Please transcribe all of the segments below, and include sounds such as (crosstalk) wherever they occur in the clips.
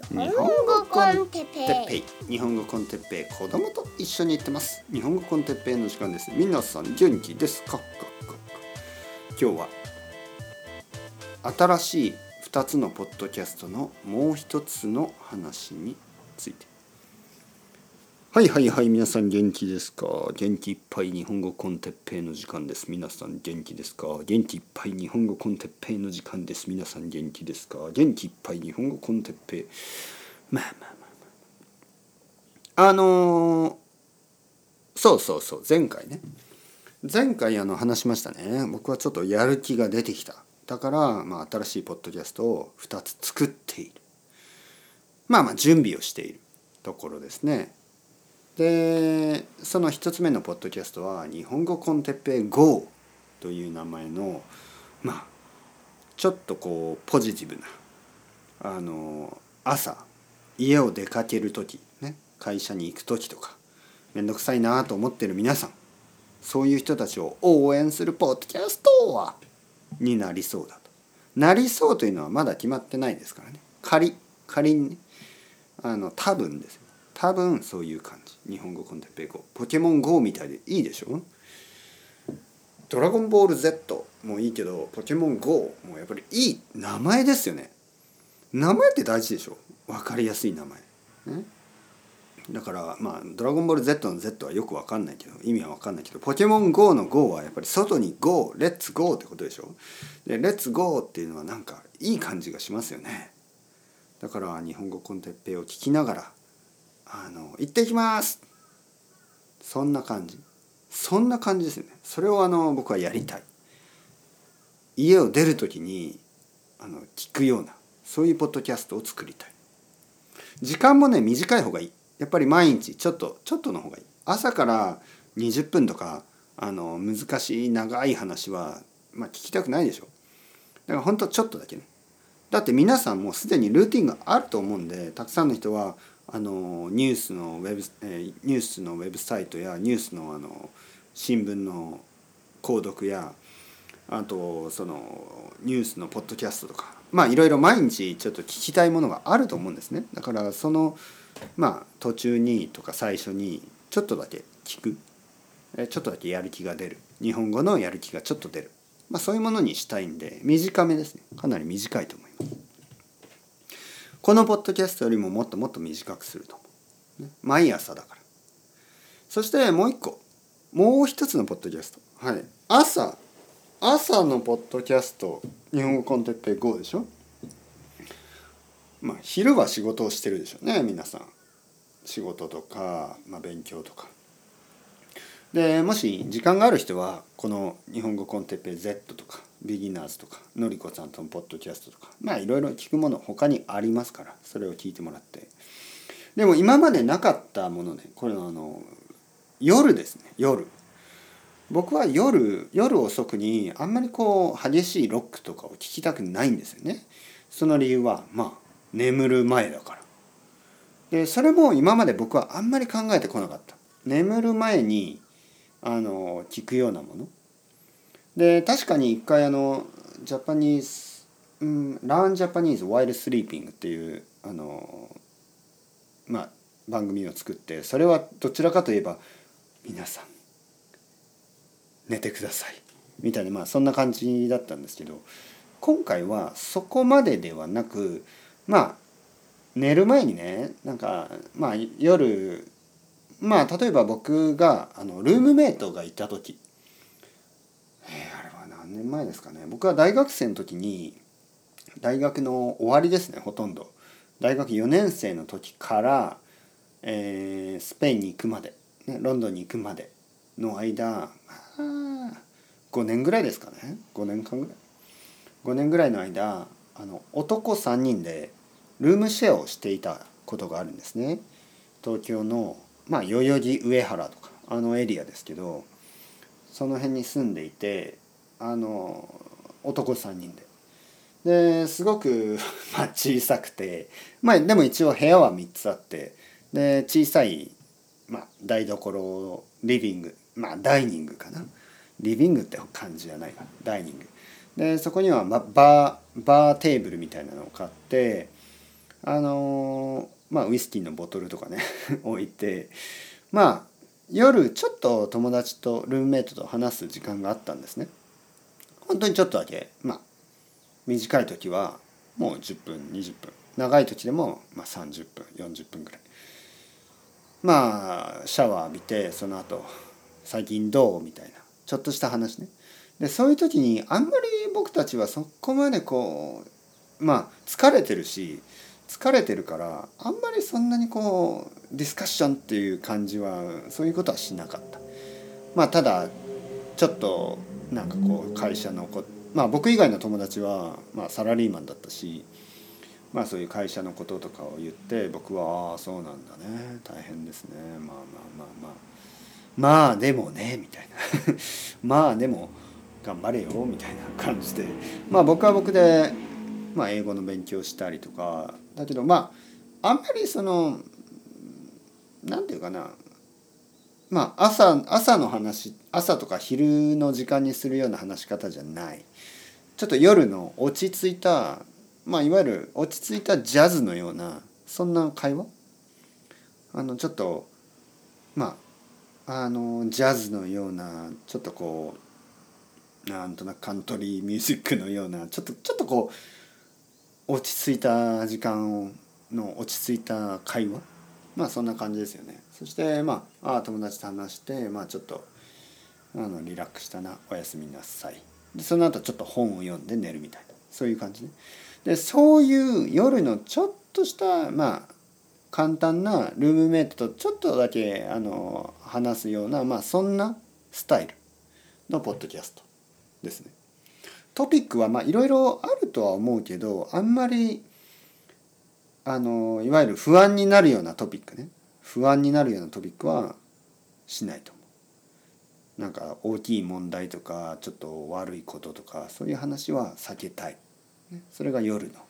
日本語 con Teppei。日本語 con Teppei。子供と一緒に行ってます。日本語 con Teppei の時間です皆さん元気ですか。今日は新しい2つのポッドキャストのもう一つの話についてはいはいはい皆さん元気ですか？元気いっぱい日本語 con Teppei の時間です。皆さん元気ですか？元気いっぱい日本語 con Teppei の時間です。皆さん元気ですか？元気いっぱい日本語 con Teppei。まあまあまあまあ。あのーそうそうそう。前回ね。前回あの話しましたね。僕はちょっとやる気が出てきた。だから、まあ、新しいポッドキャストを2つ作っている。まあまあ準備をしているところですね。でその1つ目のポッドキャストは「日本語コンテッペイ GO」という名前のまあちょっとこうポジティブなあの朝家を出かける時ね会社に行く時とか面倒くさいなと思ってる皆さんそういう人たちを応援するポッドキャストはになりそうだと。なりそうというのはまだ決まってないですからね仮仮にねあの多分です多分そういう感じ。日本語コンテッペイ GO ポケモン GO みたいでいいでしょ？ドラゴンボール Z もいいけどポケモン GO もやっぱりいい名前ですよね。名前って大事でしょ？分かりやすい名前、ね、だからまあ「ドラゴンボール Z」の Z はよく分かんないけど意味は分かんないけどポケモン GO の GO はやっぱり外に GO レッツ GO ってことでしょ？でレッツ GO っていうのはなんかいい感じがしますよね。だから日本語コンテッペイを聞きながらあの行ってきます。そんな感じ。そんな感じですね。それをあの僕はやりたい。家を出る時にあの聞くようなそういうポッドキャストを作りたい。時間もね短い方がいい。やっぱり毎日ちょっとちょっとの方がいい。朝から20分とかあの難しい長い話は、まあ、聞きたくないでしょ。だから本当ちょっとだけね。だって皆さんもうすでにルーティンがあると思うんでたくさんの人はあのニュースのウェブ、えニュースのウェブサイトやニュースのあの新聞の購読やあとそのニュースのポッドキャストとかまあいろいろ毎日ちょっと聞きたいものがあると思うんですね。だからそのまあ途中にとか最初にちょっとだけ聞く。ちょっとだけやる気が出る。日本語のやる気がちょっと出る、まあ、そういうものにしたいんで短めですね。かなり短いと思います。このポッドキャストよりももっともっと短くすると。思う、ね。毎朝だから。そしてもう一個。もう一つのポッドキャスト。はい。朝。朝のポッドキャスト日本語コンテッペイ GO でしょ。まあ昼は仕事をしてるでしょうね皆さん。仕事とか、まあ、勉強とか。でもし時間がある人はこの「日本語コンテッペイ Z」とか「ビギナーズ」とかのりこさんとのポッドキャストとかまあいろいろ聞くもの他にありますからそれを聞いてもらって。でも今までなかったものねこれのあの夜ですね夜。僕は夜夜遅くにあんまりこう激しいロックとかを聴きたくないんですよね。その理由はまあ眠る前だから。でそれも今まで僕はあんまり考えてこなかった。眠る前にあの聞くようなもの。で確かに一回あのジャパニーズ、うん、ランジャパニーズワイルスリーピングっていうあのまあ番組を作ってそれはどちらかといえば皆さん寝てください。みたいなまあそんな感じだったんですけど今回はそこまでではなくまあ寝る前にねなんかまあ夜まあ例えば僕があのルームメイトがいた時年前ですかね。僕は大学生の時に大学の終わりですねほとんど。大学4年生の時から、えースペインに行くまで、ね、ロンドンに行くまでの間5年ぐらいですかね。5年間ぐらい。5年ぐらいの間あの男3人でルームシェアをしていたことがあるんですね。東京のまあ代々木上原とかあのエリアですけどその辺に住んでいてあの男3人で。ですごく (laughs) ま小さくて。まあでも一応部屋は3つあって。で小さい、まあ、台所リビング。まあダイニングかな。リビングって感じじゃないかダイニング。でそこにはまバーバーテーブルみたいなのを買って。あのまあウイスキーのボトルとかね。(laughs) 置いて。まあ夜ちょっと友達とルームメイトと話す時間があったんですね。本当にちょっとだけまあ短い時はもう10分20分長い時でもまあ30分40分ぐらい。まあシャワー浴びてその後最近どうみたいなちょっとした話ね。でそういう時にあんまり僕たちはそこまでこうまあ疲れてるし疲れてるからあんまりそんなにこうディスカッションっていう感じはそういうことはしなかった。まあただちょっとなんかこう会社のこまあ僕以外の友達はまあサラリーマンだったしまあそういう会社のこととかを言って僕はああそうなんだね大変ですねまあまあまあまあまあでもねみたいな。(laughs) まあでも頑張れよみたいな感じで。まあ僕は僕で、まあ、英語の勉強したりとかだけどまああんまりそのなんていうかなまあ朝朝の話朝とか昼の時間にするような話し方じゃない。ちょっと夜の落ち着いたまあいわゆる落ち着いたジャズのようなそんな会話？あのちょっとまああのジャズのようなちょっとこうなんとなくカントリーミュージックのようなちょっとちょっとこう落ち着いた時間の落ち着いた会話？まあそんな感じですよね。そしてまああ友達と話してまあちょっとあのリラックスしたなおやすみなさい。でその後ちょっと本を読んで寝るみたいな。そういう感じね。でそういう夜のちょっとしたまあ簡単なルームメイトとちょっとだけあの話すようなまあそんなスタイルのポッドキャストですね。トピックはまあいろいろあるとは思うけどあんまりあのいわゆる不安になるようなトピックね不安になるようなトピックはしないと思う。なんか大きい問題とかちょっと悪いこととかそういう話は避けたい。それが夜の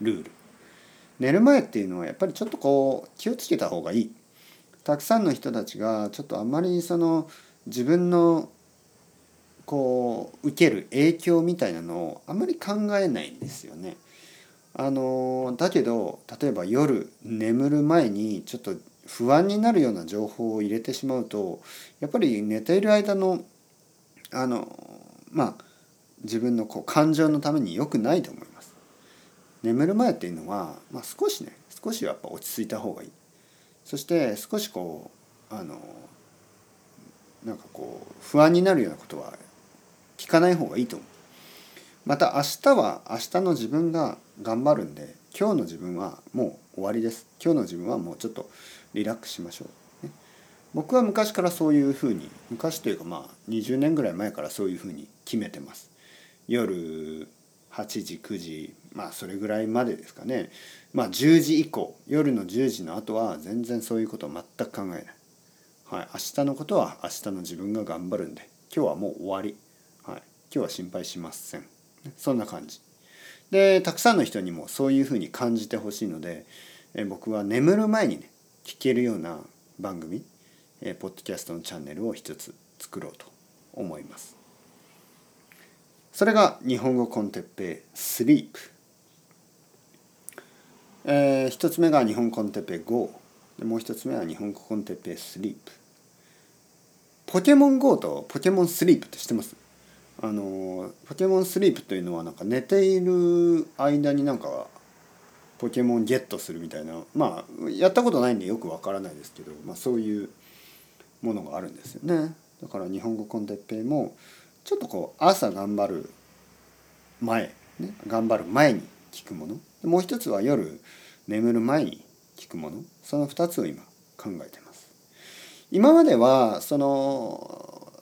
ルール。寝る前っていうのはやっぱりちょっとこう気をつけた方がいい。たくさんの人たちがちょっとあんまりその自分のこう受ける影響みたいなのをあんまり考えないんですよね。あのだけど例えば夜眠る前にちょっと不安になるような情報を入れてしまうとやっぱり寝ている間のあのまあ自分のこう感情のために良くないと思います。眠る前っていうのは、まあ、少しね少しやっぱ落ち着いた方がいい。そして少しこうあのなんかこう不安になるようなことは聞かない方がいいと思う。また明日は明日の自分が頑張るんで今日の自分はもう終わりです。今日の自分はもうちょっとリラックスしましょう。ね、僕は昔からそういうふうに昔というかまあ20年ぐらい前からそういうふうに決めてます。夜8時9時まあそれぐらいまでですかね。まあ10時以降夜の10時の後は全然そういうことを全く考えない、はい、明日のことは明日の自分が頑張るんで今日はもう終わり、はい、今日は心配しません。そんな感じ。でたくさんの人にもそういうふうに感じてほしいのでえ僕は眠る前にね聞けるような番組えポッドキャストのチャンネルを一つ作ろうと思います。それが日本語 con Teppei スリープ。えー、一つ目が日本コンテッペイ GO でもう一つ目は日本語 con Teppei スリープ。ポケモン GO とポケモンスリープって知ってます？あのポケモンスリープというのはなんか寝ている間になんかポケモンゲットするみたいなまあやったことないんでよくわからないですけど、まあ、そういうものがあるんですよね。だから日本語コンテッペイもちょっとこう朝頑張る前、ね、頑張る前に聞くもの。もう一つは夜眠る前に聞くもの。その2つを今考えてます。今まではその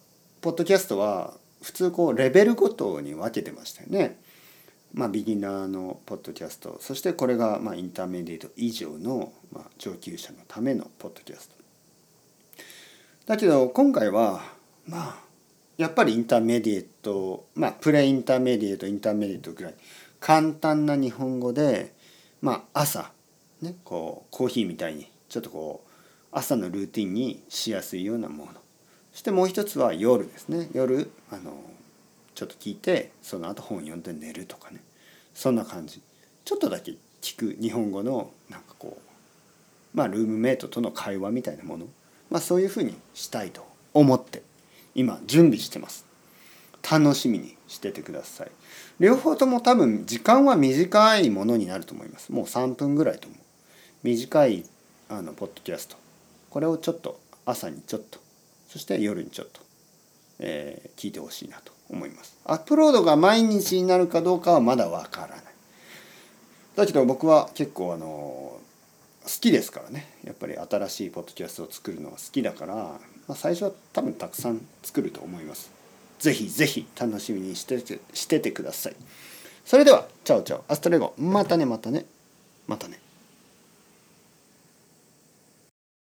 ポッドキャストは普通こうレベルごとに分けてましたよね。まあビギナーのポッドキャスト。そしてこれがまあインターメディエート以上のまあ上級者のためのポッドキャスト。だけど今回はまあやっぱりインターメディエットまあプレインターメディエットインターメディエットぐらい簡単な日本語でまあ朝ねこうコーヒーみたいにちょっとこう朝のルーティンにしやすいようなもの。そしてもう一つは夜ですね。夜あのちょっと聞いてその後本読んで寝るとかね。そんな感じ。ちょっとだけ聞く日本語のなんかこうまあルームメイトとの会話みたいなもの、まあ、そういうふうにしたいと思って今準備してます。楽しみにしててください。両方とも多分時間は短いものになると思います。もう3分ぐらいと思う。短いあのポッドキャスト。これをちょっと朝にちょっとそして夜にちょっと、えー聞いてほしいなと思います。アップロードが毎日になるかどうかはまだわからない。だけど僕は結構あの好きですからね。やっぱり新しいポッドキャストを作るのが好きだから、まあ、最初は多分たくさん作ると思います。ぜひぜひ楽しみにしててしててください。それでは Ciao ciao。 Hasta luego。またねまたね。またね。